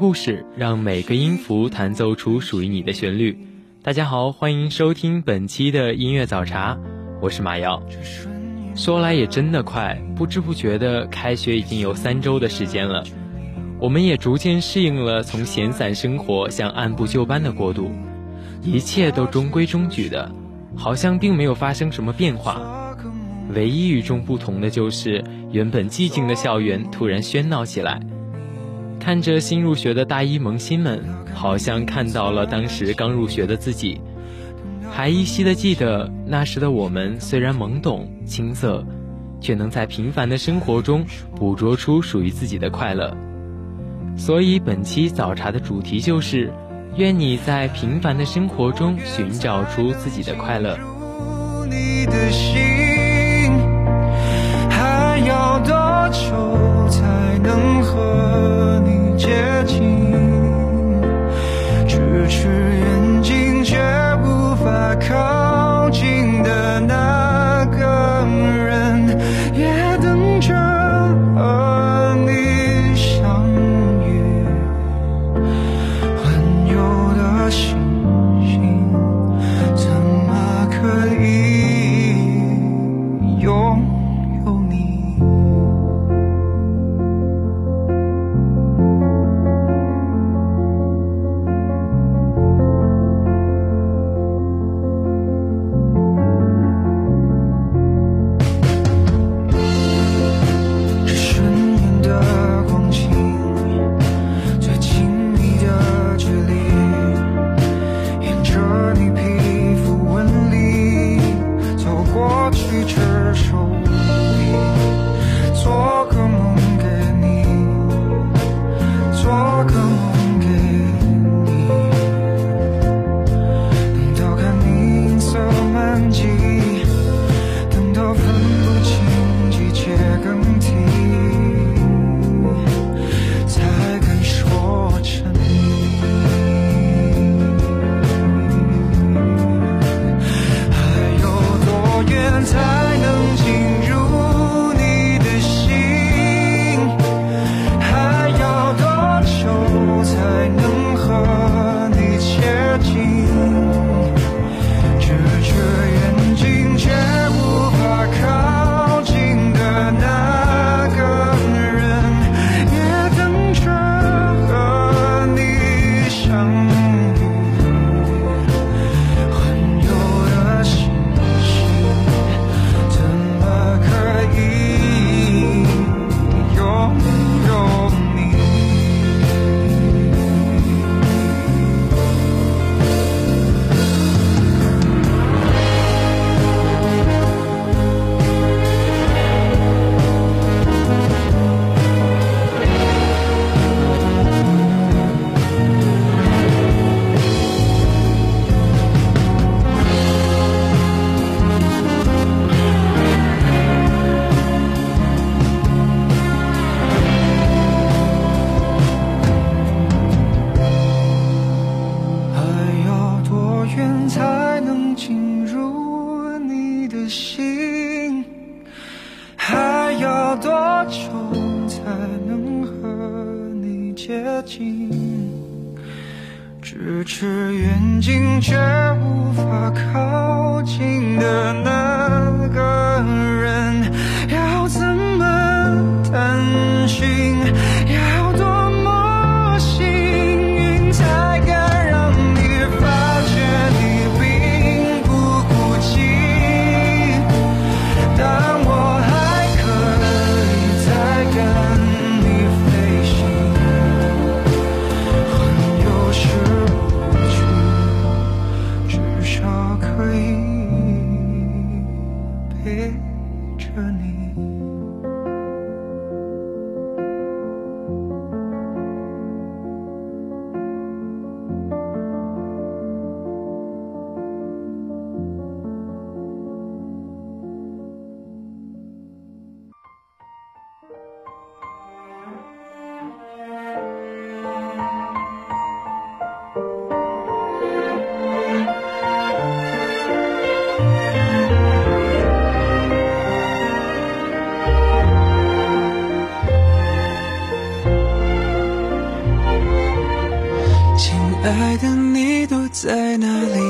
故事，让每个音符弹奏出属于你的旋律。大家好，欢迎收听本期的音乐早茶，我是马瑶。说来也真的快，不知不觉的开学已经有三周的时间了，我们也逐渐适应了从闲散生活向按部就班的过渡，一切都中规中矩的，好像并没有发生什么变化。唯一与众不同的就是，原本寂静的校园突然喧闹起来。看着新入学的大一萌新们，好像看到了当时刚入学的自己，还依稀的记得那时的我们，虽然懵懂青涩，却能在平凡的生活中捕捉出属于自己的快乐。所以本期早茶的主题就是：愿你在平凡的生活中寻找出自己的快乐。还要多久才能和？接近，咫尺远近却无法靠近的那个人，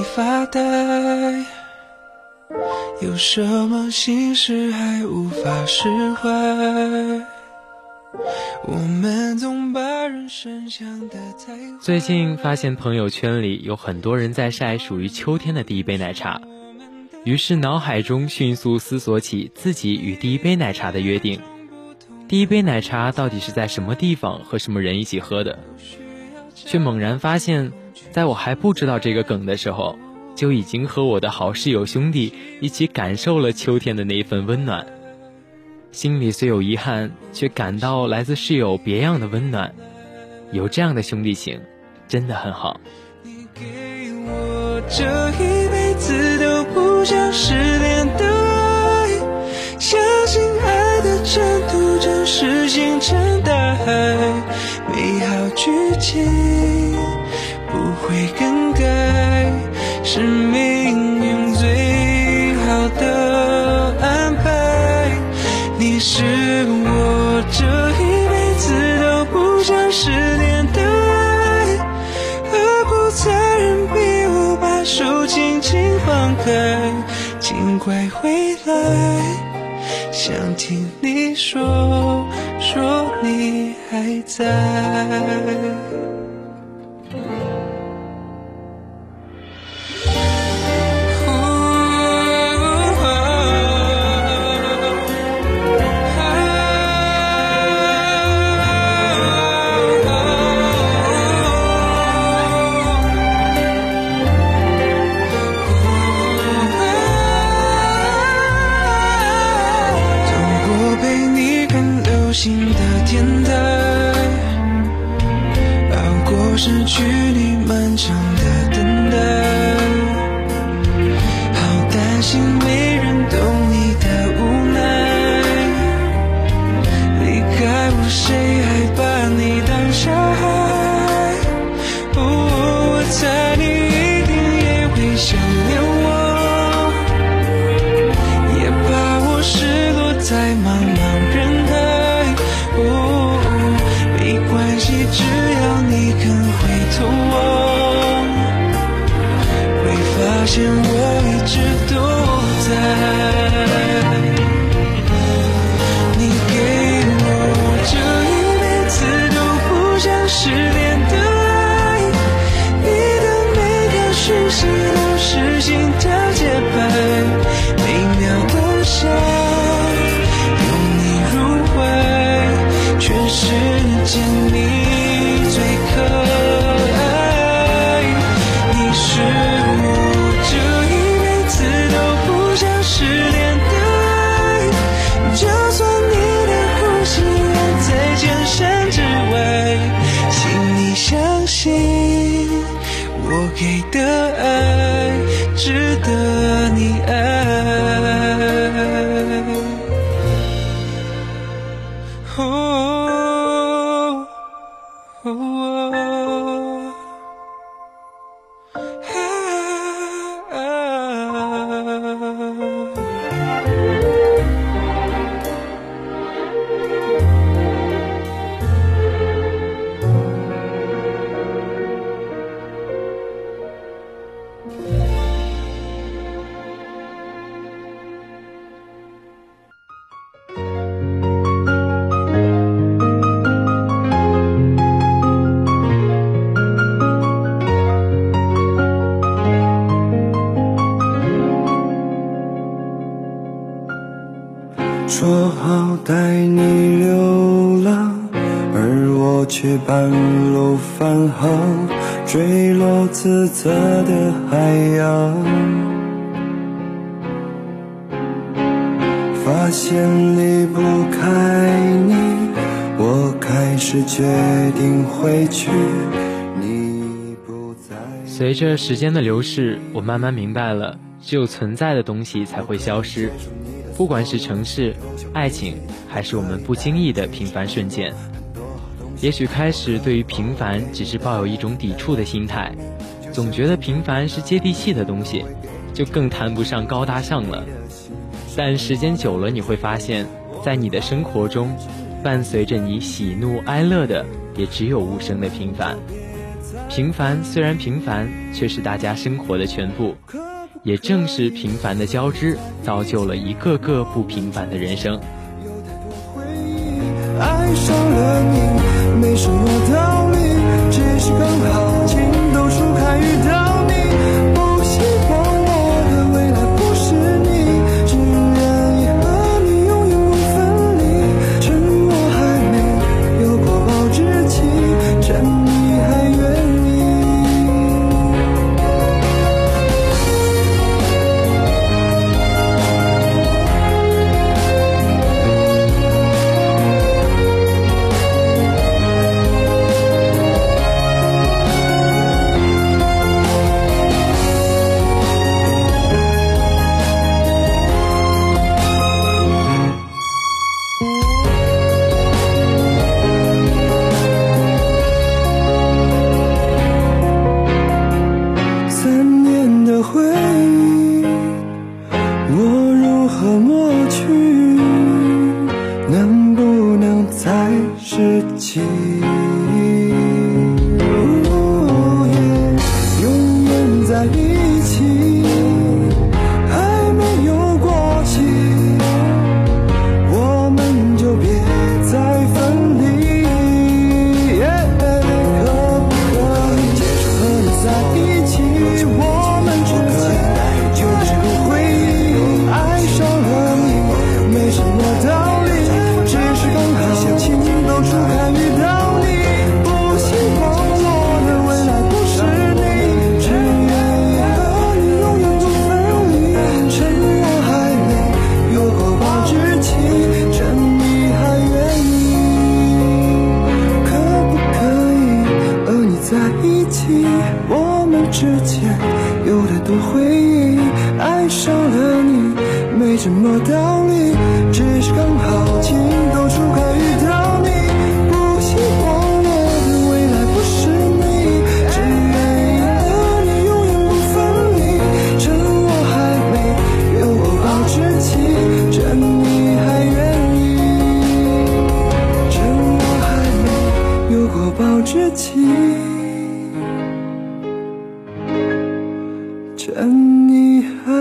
发呆？有什么心事还无法释怀？我们总把人生想得太最近发现朋友圈里有很多人在晒属于秋天的第一杯奶茶，于是脑海中迅速思索起自己与第一杯奶茶的约定。第一杯奶茶到底是在什么地方和什么人一起喝的？却猛然发现，在我还不知道这个梗的时候，就已经和我的好室友兄弟一起感受了秋天的那一份温暖。心里虽有遗憾，却感到来自室友别样的温暖。有这样的兄弟情，真的很好。你给我这一辈子都不想失联的爱，相信爱的征途就是星辰大海。美好剧情会更改，是命运最好的安排。你是我这一辈子都不想失联的爱，何苦残忍逼我把手轻轻放开？请快回来。想听你说，说你还在。的天台熬过失去你漫长的等待。色的海洋，发现离不开你，我开始决定回去。你不在。随着时间的流逝，我慢慢明白了，只有存在的东西才会消失，不管是城市、爱情，还是我们不经意的平凡瞬间。也许开始对于平凡只是抱有一种抵触的心态，总觉得平凡是接地气的东西，就更谈不上高大上了。但时间久了，你会发现，在你的生活中，伴随着你喜怒哀乐的，也只有无声的平凡。平凡虽然平凡，却是大家生活的全部。也正是平凡的交织，造就了一个个不平凡的人生。爱上了你，没什么道理，只是刚好你还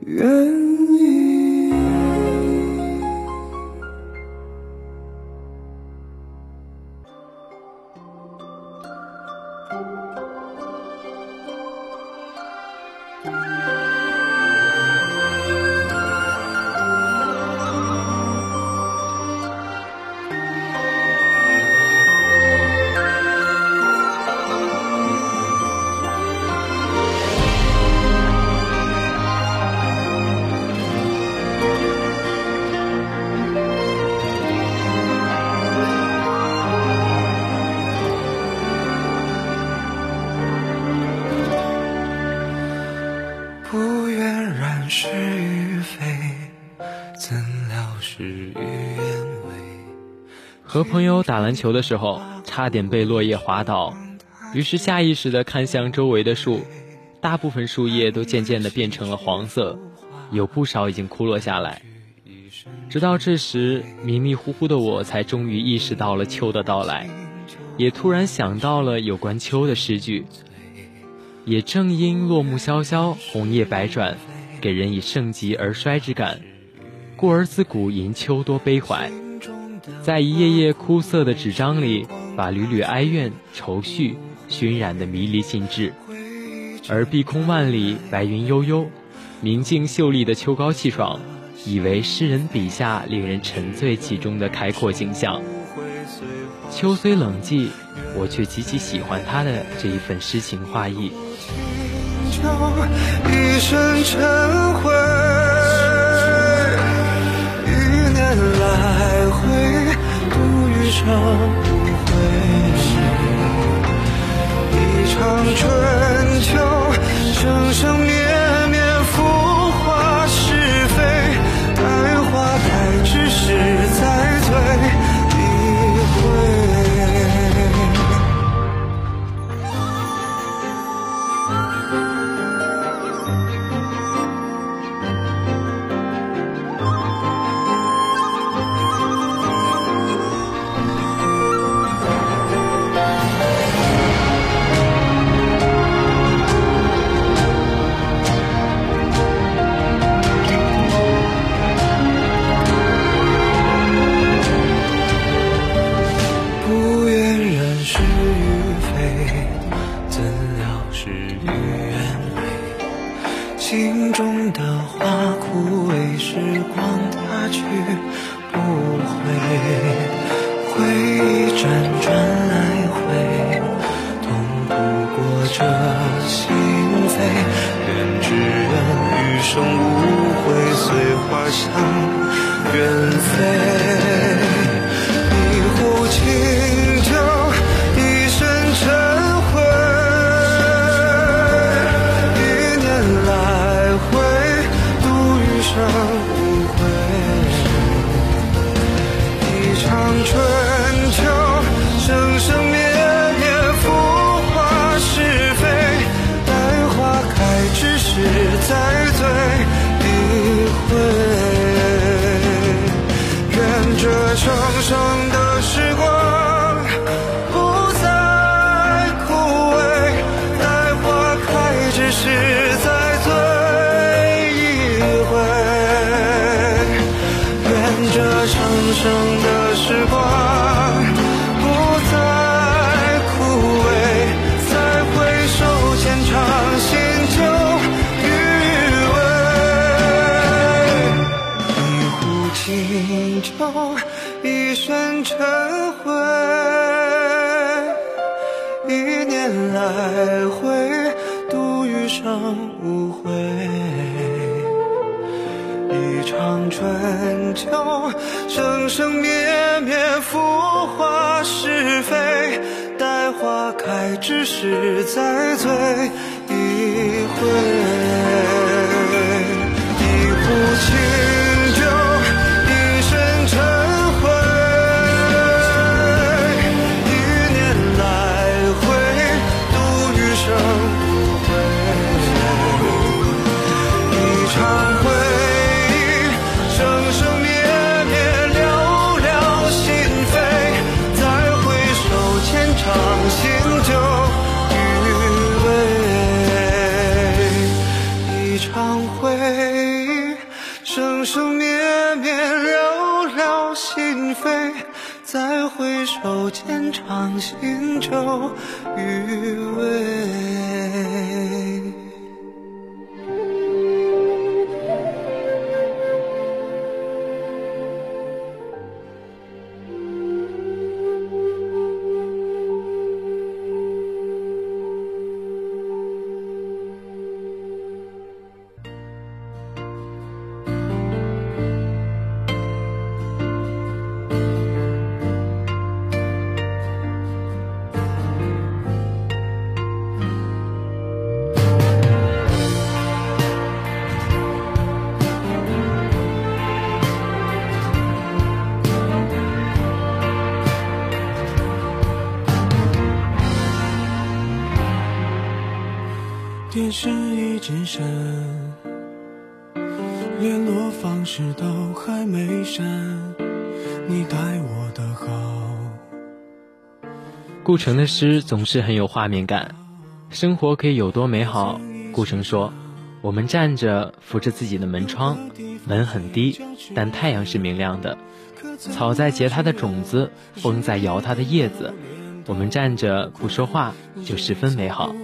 愿朋友打篮球的时候，差点被落叶滑倒，于是下意识地看向周围的树，大部分树叶都渐渐地变成了黄色，有不少已经枯落下来。直到这时，迷迷糊糊的我才终于意识到了秋的到来，也突然想到了有关秋的诗句。也正因落木萧萧，红叶百转，给人以盛极而衰之感。故而自古吟秋多悲怀，在一页页枯涩的纸张里，把缕缕哀怨、愁绪熏染得迷离尽致。而碧空万里，白云悠悠，明净秀丽的秋高气爽，以为诗人笔下令人沉醉其中的开阔景象。秋虽冷寂，我却极其喜欢他的这一份诗情画意。一生尘灰，度余生无悔。一场春秋，生生光它去不回，回忆辗转来回，痛不过这心扉。愿只愿余生无悔，随花香远飞。成灰一念来回度余生无悔一场春秋生生灭灭浮华是非待花开之时再醉一回一壶清一直闪，联络方式都还没删，你待我的好。顾城的诗总是很有画面感，生活可以有多美好？顾城说：“我们站着扶着自己的门窗，门很低，但太阳是明亮的。草在结它的种子，风在摇它的叶子。我们站着不说话，就十分美好。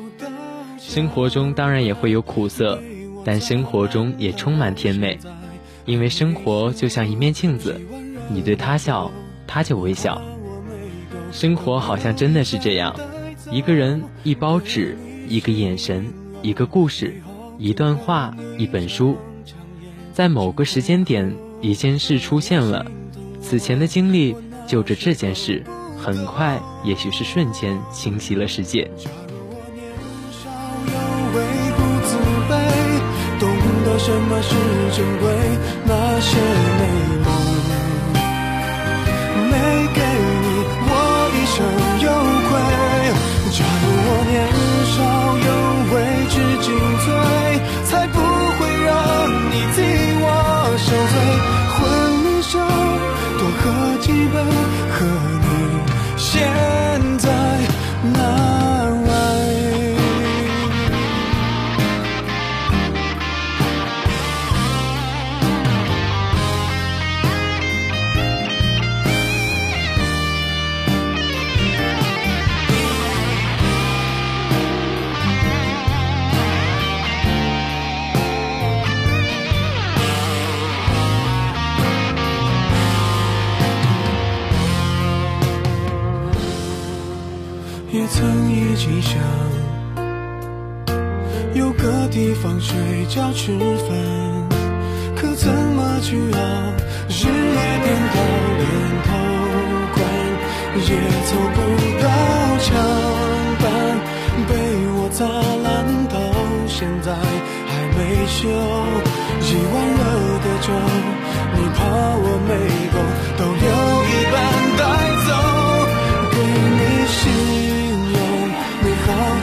生活中当然也会有苦涩，但生活中也充满甜美，因为生活就像一面镜子，你对他笑，他就微笑。生活好像真的是这样，一个人，一包纸，一个眼神，一个故事，一段话，一本书，在某个时间点，一件事出现了，此前的经历就着这件事，很快，也许是瞬间，清晰了世界。什么是珍贵？那些美梦没给你，我一生有愧。假如我年少有为，知进退，才不会让你替我受罪。婚礼上多喝几杯，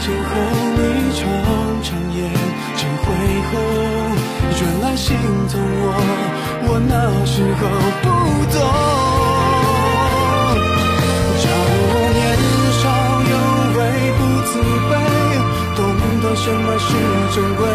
今后你常常眼睛会红，原来心疼我，我那时候不懂。假如我年少有为不自卑，懂得什么是珍贵，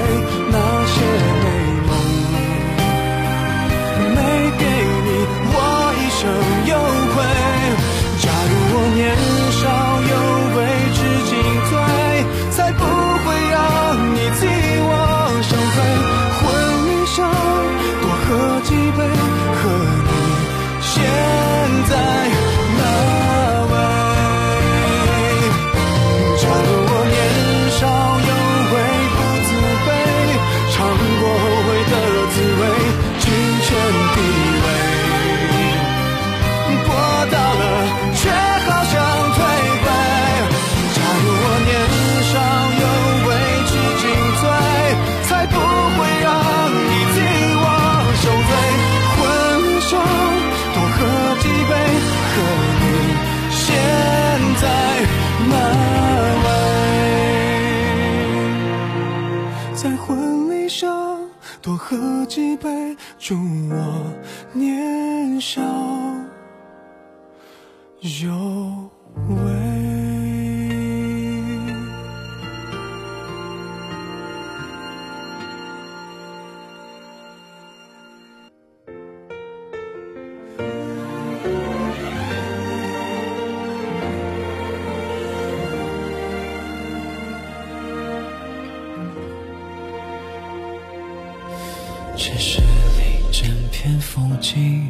风景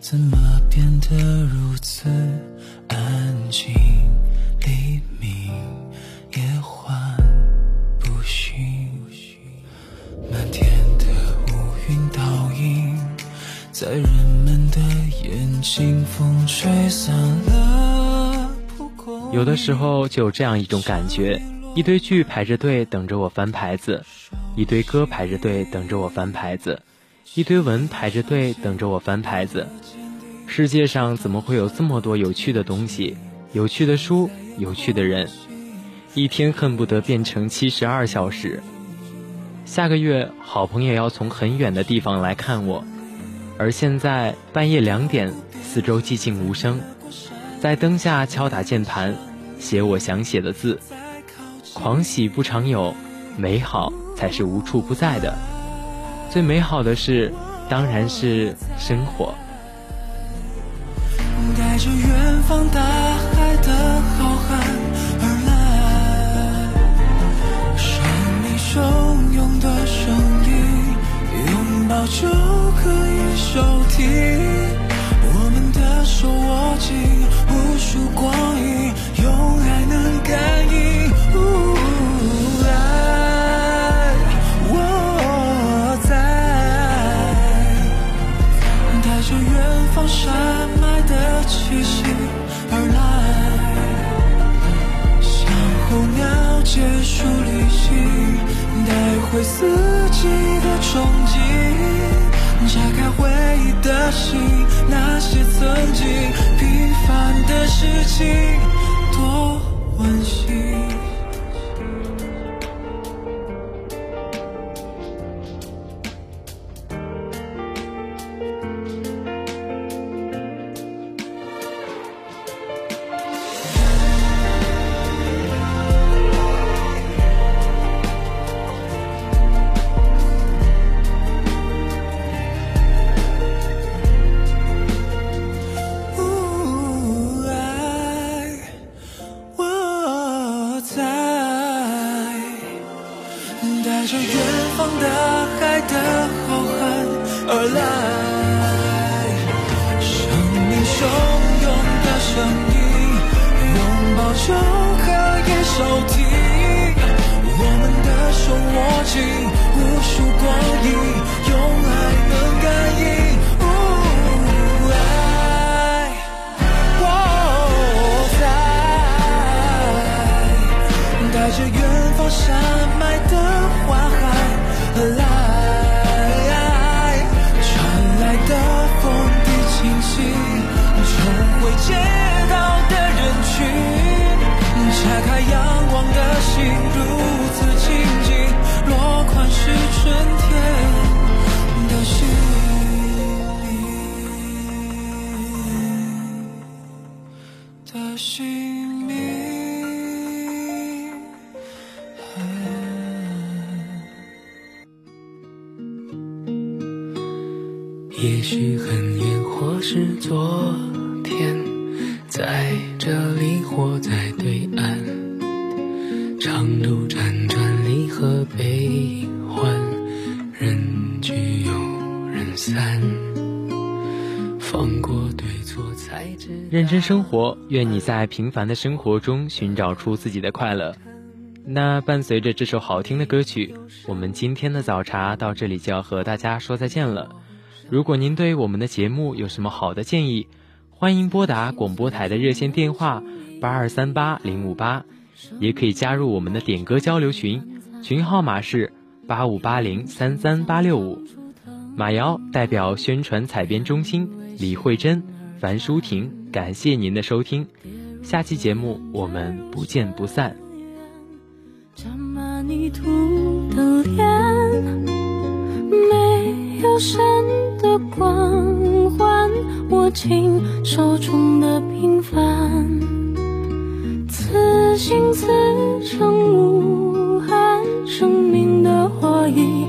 怎么变得如此安静？黎明也换不醒，漫天的乌云倒影在人们的眼睛，风吹散了。有的时候就有这样一种感觉，一堆剧排着队等着我翻牌子，一堆歌排着队等着我翻牌子。一堆文排着队等着我翻牌子，世界上怎么会有这么多有趣的东西、有趣的书、有趣的人？一天恨不得变成七十二小时。下个月好朋友要从很远的地方来看我，而现在半夜两点，四周寂静无声，在灯下敲打键盘，写我想写的字。狂喜不常有，美好才是无处不在的。最美好的事当然是生活。带着远方大海的浩瀚而来，汹涌的声音，拥抱就可以收听。手握紧，无数光阴，用爱能感应。方山脉的气息而来，像候鸟结束旅行，带回四季的憧憬，拆开回忆的心，那些曾经平凡的事情，多温馨。放过对错，才知认真生活，愿你在平凡的生活中寻找出自己的快乐。那伴随着这首好听的歌曲，我们今天的早茶到这里就要和大家说再见了。如果您对我们的节目有什么好的建议，欢迎拨打广播台的热线电话八二三八零五八，也可以加入我们的点歌交流群，群号码是八五八零三三八六五。马瑶代表宣传采编中心李慧珍、樊淑婷，感谢您的收听，下期节目我们不见不散。沾满泥土的脸，没有神的光环，握紧手中的平凡，此心此生无憾，生命的火已